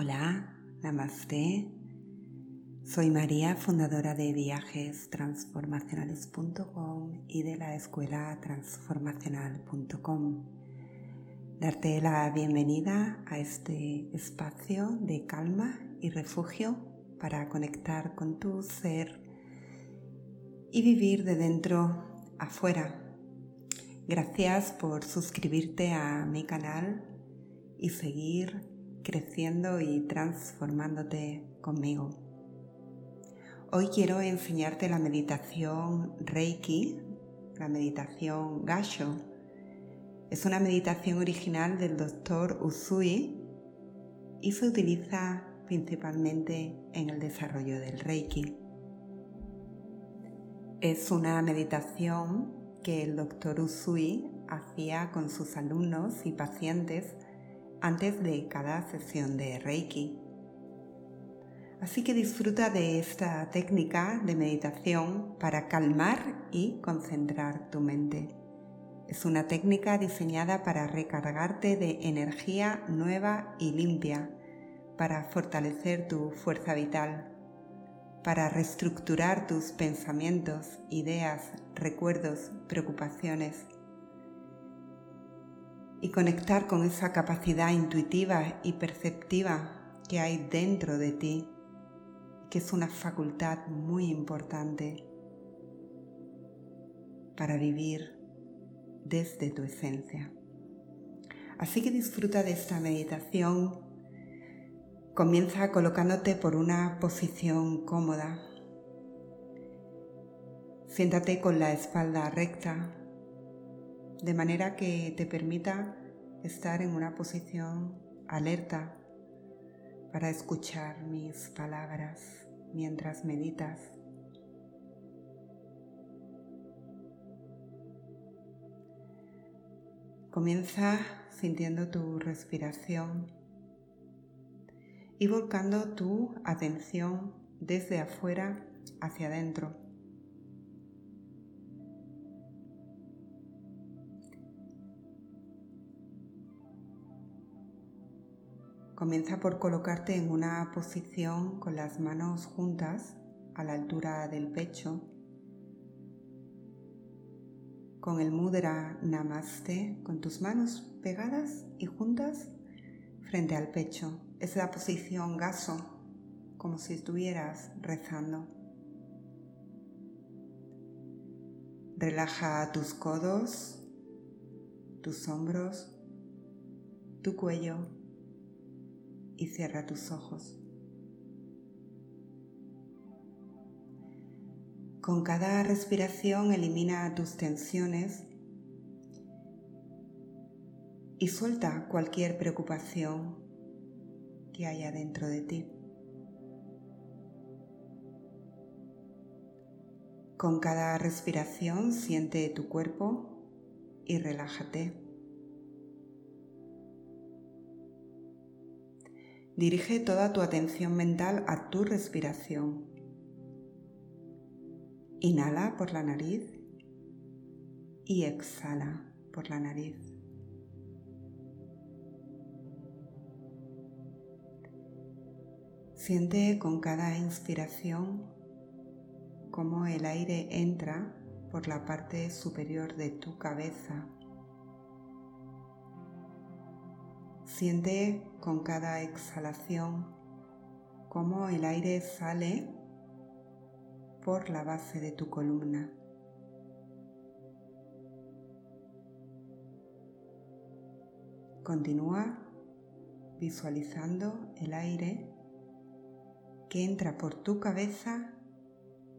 Hola, namaste. Soy María, fundadora de viajestransformacionales.com y de la escuela transformacional.com. Darte la bienvenida a este espacio de calma y refugio para conectar con tu ser y vivir de dentro afuera. Gracias por suscribirte a mi canal y seguir creciendo y transformándote conmigo. Hoy quiero enseñarte la meditación Reiki, la meditación Gasho. Es una meditación original del doctor Usui y se utiliza principalmente en el desarrollo del Reiki. Es una meditación que el doctor Usui hacía con sus alumnos y pacientes antes de cada sesión de Reiki. Así que disfruta de esta técnica de meditación para calmar y concentrar tu mente. Es una técnica diseñada para recargarte de energía nueva y limpia, para fortalecer tu fuerza vital, para reestructurar tus pensamientos, ideas, recuerdos, preocupaciones y conectar con esa capacidad intuitiva y perceptiva que hay dentro de ti, que es una facultad muy importante para vivir desde tu esencia. Así que disfruta de esta meditación. Comienza colocándote por una posición cómoda. Siéntate con la espalda recta, de manera que te permita estar en una posición alerta para escuchar mis palabras mientras meditas. Comienza sintiendo tu respiración y volcando tu atención desde afuera hacia adentro. Comienza por colocarte en una posición con las manos juntas a la altura del pecho, con el mudra namaste, con tus manos pegadas y juntas frente al pecho. Es la posición gaso, como si estuvieras rezando. Relaja tus codos, tus hombros, tu cuello y cierra tus ojos. Con cada respiración elimina tus tensiones y suelta cualquier preocupación que haya dentro de ti. Con cada respiración siente tu cuerpo y relájate. Dirige toda tu atención mental a tu respiración. Inhala por la nariz y exhala por la nariz. Siente con cada inspiración cómo el aire entra por la parte superior de tu cabeza Siente con cada exhalación cómo el aire sale por la base de tu columna. Continúa visualizando el aire que entra por tu cabeza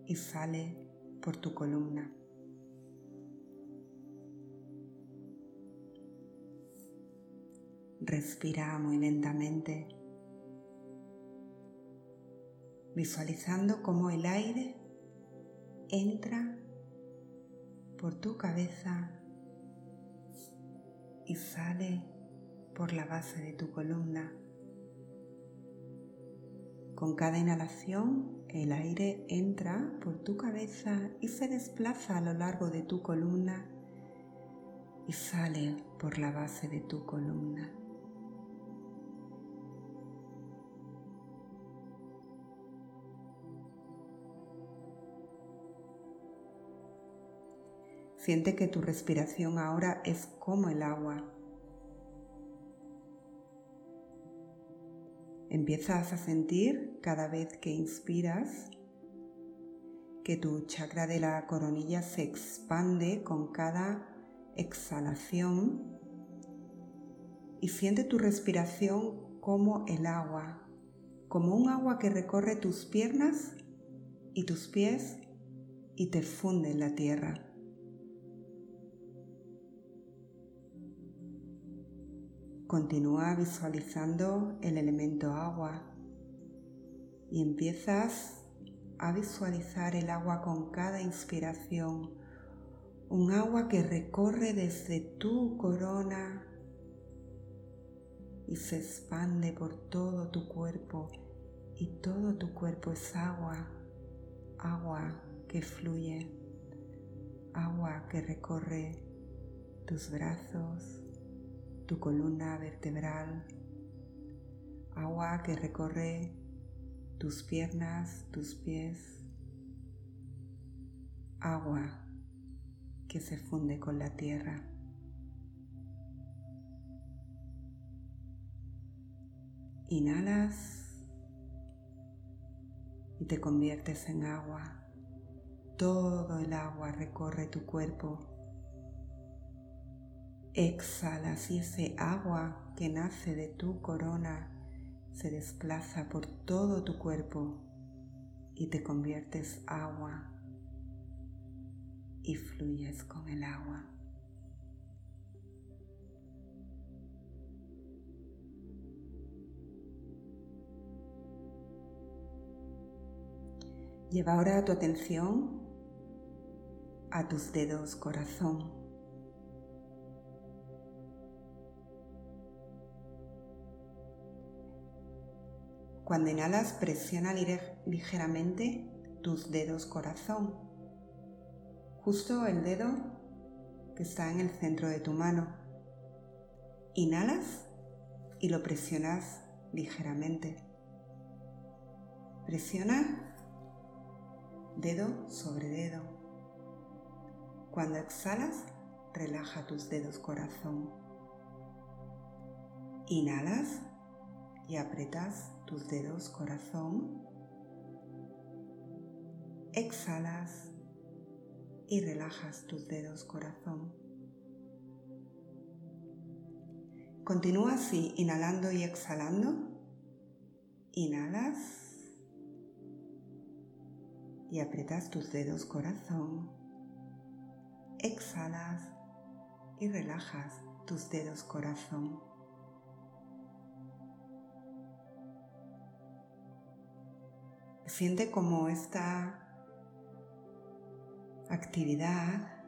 y sale por tu columna. Respira muy lentamente, visualizando cómo el aire entra por tu cabeza y sale por la base de tu columna. Con cada inhalación, el aire entra por tu cabeza y se desplaza a lo largo de tu columna y sale por la base de tu columna. Siente que tu respiración ahora es como el agua. Empiezas a sentir cada vez que inspiras que tu chakra de la coronilla se expande con cada exhalación y siente tu respiración como el agua, como un agua que recorre tus piernas y tus pies y te funde en la tierra. Continúa visualizando el elemento agua y empiezas a visualizar el agua con cada inspiración, un agua que recorre desde tu corona y se expande por todo tu cuerpo. Y todo tu cuerpo es agua, agua que fluye, agua que recorre tus brazos, tu columna vertebral, agua que recorre tus piernas, tus pies, agua que se funde con la tierra. Inhalas y te conviertes en agua. Todo el agua recorre tu cuerpo Exhalas y ese agua que nace de tu corona se desplaza por todo tu cuerpo y te conviertes agua y fluyes con el agua. Lleva ahora tu atención a tus dedos corazón. Cuando inhalas, presiona ligeramente tus dedos corazón, justo el dedo que está en el centro de tu mano. Inhalas y lo presionas ligeramente. Presiona dedo sobre dedo. Cuando exhalas, relaja tus dedos corazón. Inhalas y apretas tus dedos corazón. Exhalas y relajas tus dedos corazón. Continúa así, inhalando y exhalando. Inhalas y apretas tus dedos corazón. Exhalas y relajas tus dedos corazón. Siente como esta actividad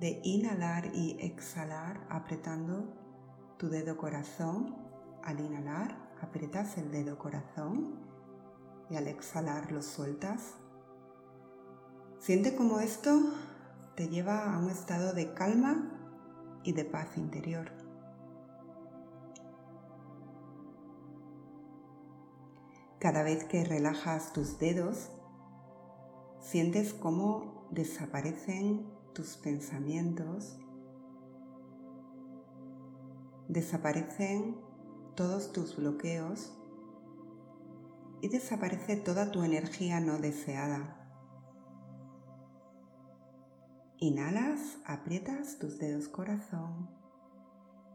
de inhalar y exhalar apretando tu dedo corazón. Al inhalar apretas el dedo corazón y al exhalar lo sueltas. Siente como esto te lleva a un estado de calma y de paz interior. Cada vez que relajas tus dedos, sientes cómo desaparecen tus pensamientos, desaparecen todos tus bloqueos y desaparece toda tu energía no deseada. Inhalas, aprietas tus dedos corazón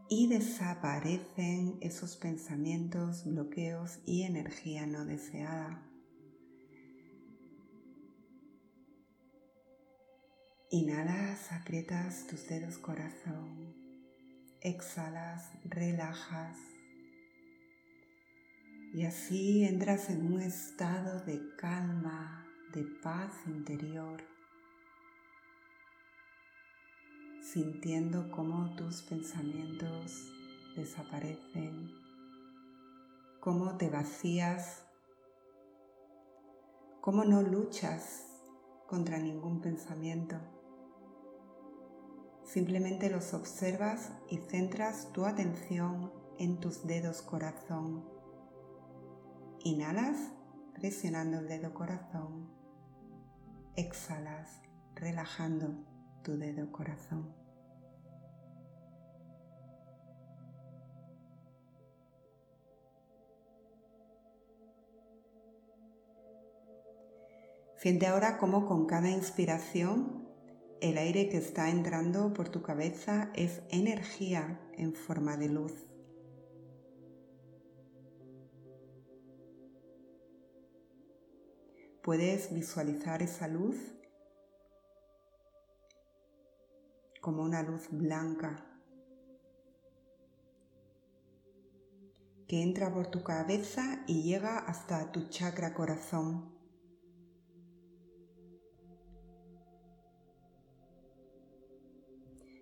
y desaparecen esos pensamientos, bloqueos y energía no deseada. Inhalas, aprietas tus dedos corazón. Exhalas, relajas. Y así entras en un estado de calma, de paz interior sintiendo cómo tus pensamientos desaparecen, cómo te vacías, cómo no luchas contra ningún pensamiento. Simplemente los observas y centras tu atención en tus dedos corazón. Inhalas presionando el dedo corazón. Exhalas relajando tu dedo corazón. Siente ahora cómo con cada inspiración el aire que está entrando por tu cabeza es energía en forma de luz. Puedes visualizar esa luz como una luz blanca que entra por tu cabeza y llega hasta tu chakra corazón.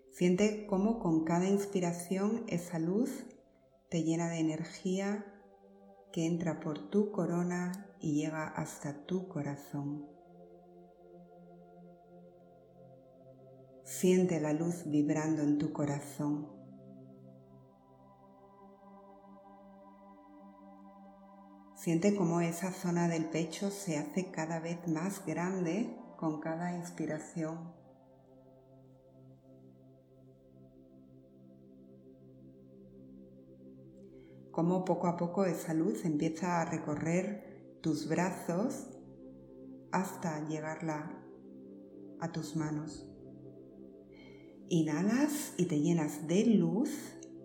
Siente cómo con cada inspiración esa luz te llena de energía que entra por tu corona y llega hasta tu corazón. Siente la luz vibrando en tu corazón. Siente cómo esa zona del pecho se hace cada vez más grande con cada inspiración. Cómo poco a poco esa luz empieza a recorrer tus brazos hasta llegarla a tus manos. Inhalas y te llenas de luz,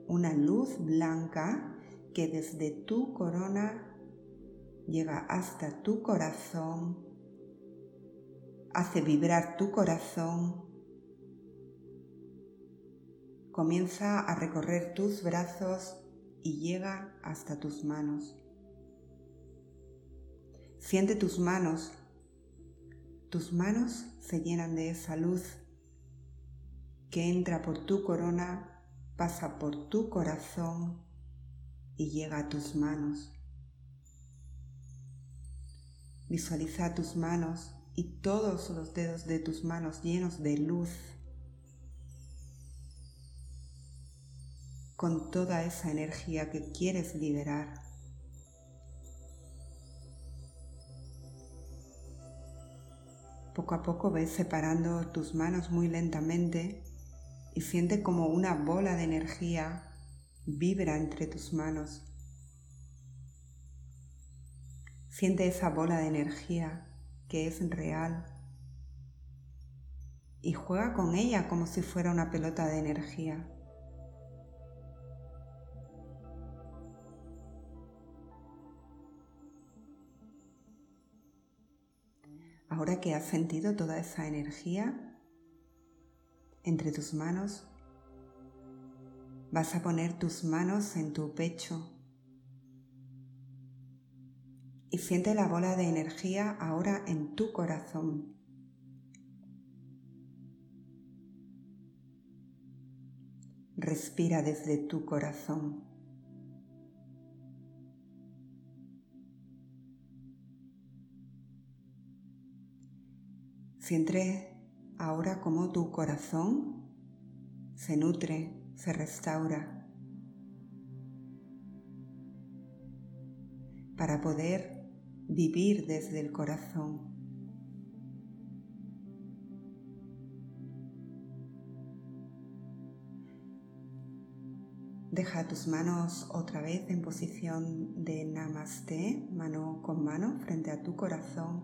una luz blanca que desde tu corona llega hasta tu corazón, hace vibrar tu corazón, comienza a recorrer tus brazos y llega hasta tus manos. Siente tus manos, tus manos se llenan de esa luz que entra por tu corona, pasa por tu corazón y llega a tus manos. Visualiza tus manos y todos los dedos de tus manos llenos de luz, con toda esa energía que quieres liberar. Poco a poco ves separando tus manos muy lentamente y siente como una bola de energía vibra entre tus manos. Siente esa bola de energía que es real y juega con ella como si fuera una pelota de energía. Ahora que has sentido toda esa energía, entre tus manos, vas a poner tus manos en tu pecho y siente la bola de energía ahora en tu corazón. Respira desde tu corazón. Siente ahora como tu corazón se nutre, se restaura, para poder vivir desde el corazón. Deja tus manos otra vez en posición de namaste, mano con mano frente a tu corazón.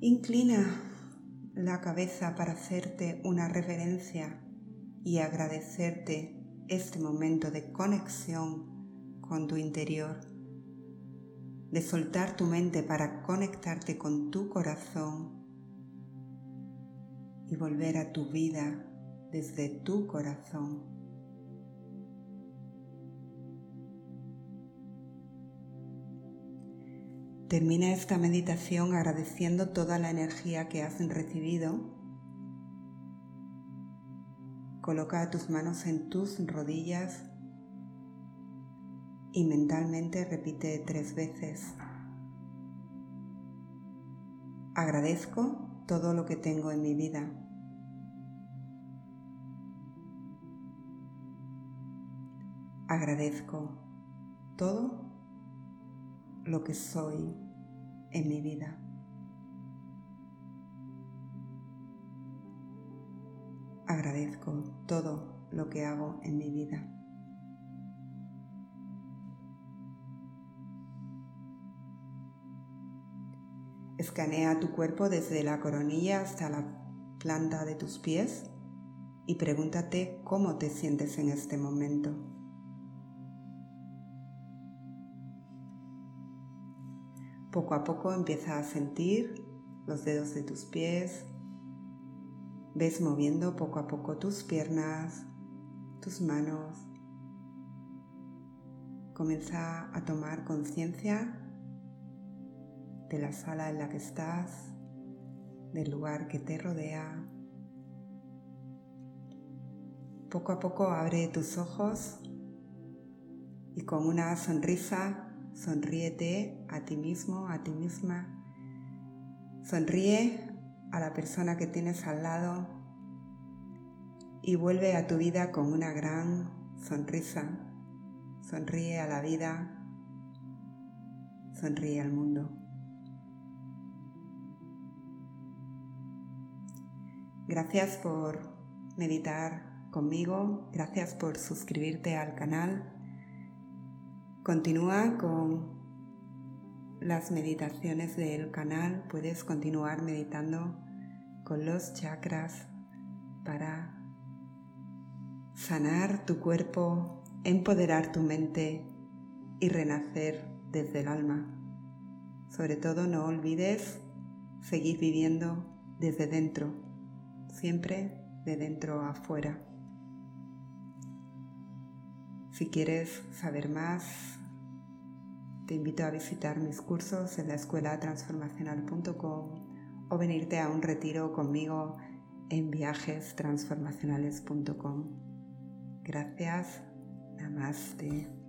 Inclina la cabeza para hacerte una reverencia y agradecerte este momento de conexión con tu interior, de soltar tu mente para conectarte con tu corazón y volver a tu vida desde tu corazón. Termina esta meditación agradeciendo toda la energía que has recibido. Coloca tus manos en tus rodillas y mentalmente repite tres veces. Agradezco todo lo que tengo en mi vida. Agradezco todo lo que soy en mi vida. agradezco todo lo que hago en mi vida. Escanea tu cuerpo desde la coronilla hasta la planta de tus pies y pregúntate cómo te sientes en este momento. Poco a poco empieza a sentir los dedos de tus pies. Ves moviendo poco a poco tus piernas, tus manos. Comienza a tomar conciencia de la sala en la que estás, del lugar que te rodea. Poco a poco abre tus ojos y con una sonrisa sonríete a ti mismo, a ti misma. Sonríe a la persona que tienes al lado y vuelve a tu vida con una gran sonrisa. Sonríe a la vida, sonríe al mundo. Gracias por meditar conmigo, gracias por suscribirte al canal. Continúa con las meditaciones del canal, puedes continuar meditando con los chakras para sanar tu cuerpo, empoderar tu mente y renacer desde el alma. Sobre todo no olvides seguir viviendo desde dentro siempre de dentro a afuera. Si quieres saber más, te invito a visitar mis cursos en la escuela transformacional.com o venirte a un retiro conmigo en viajestransformacionales.com. Gracias. Namaste.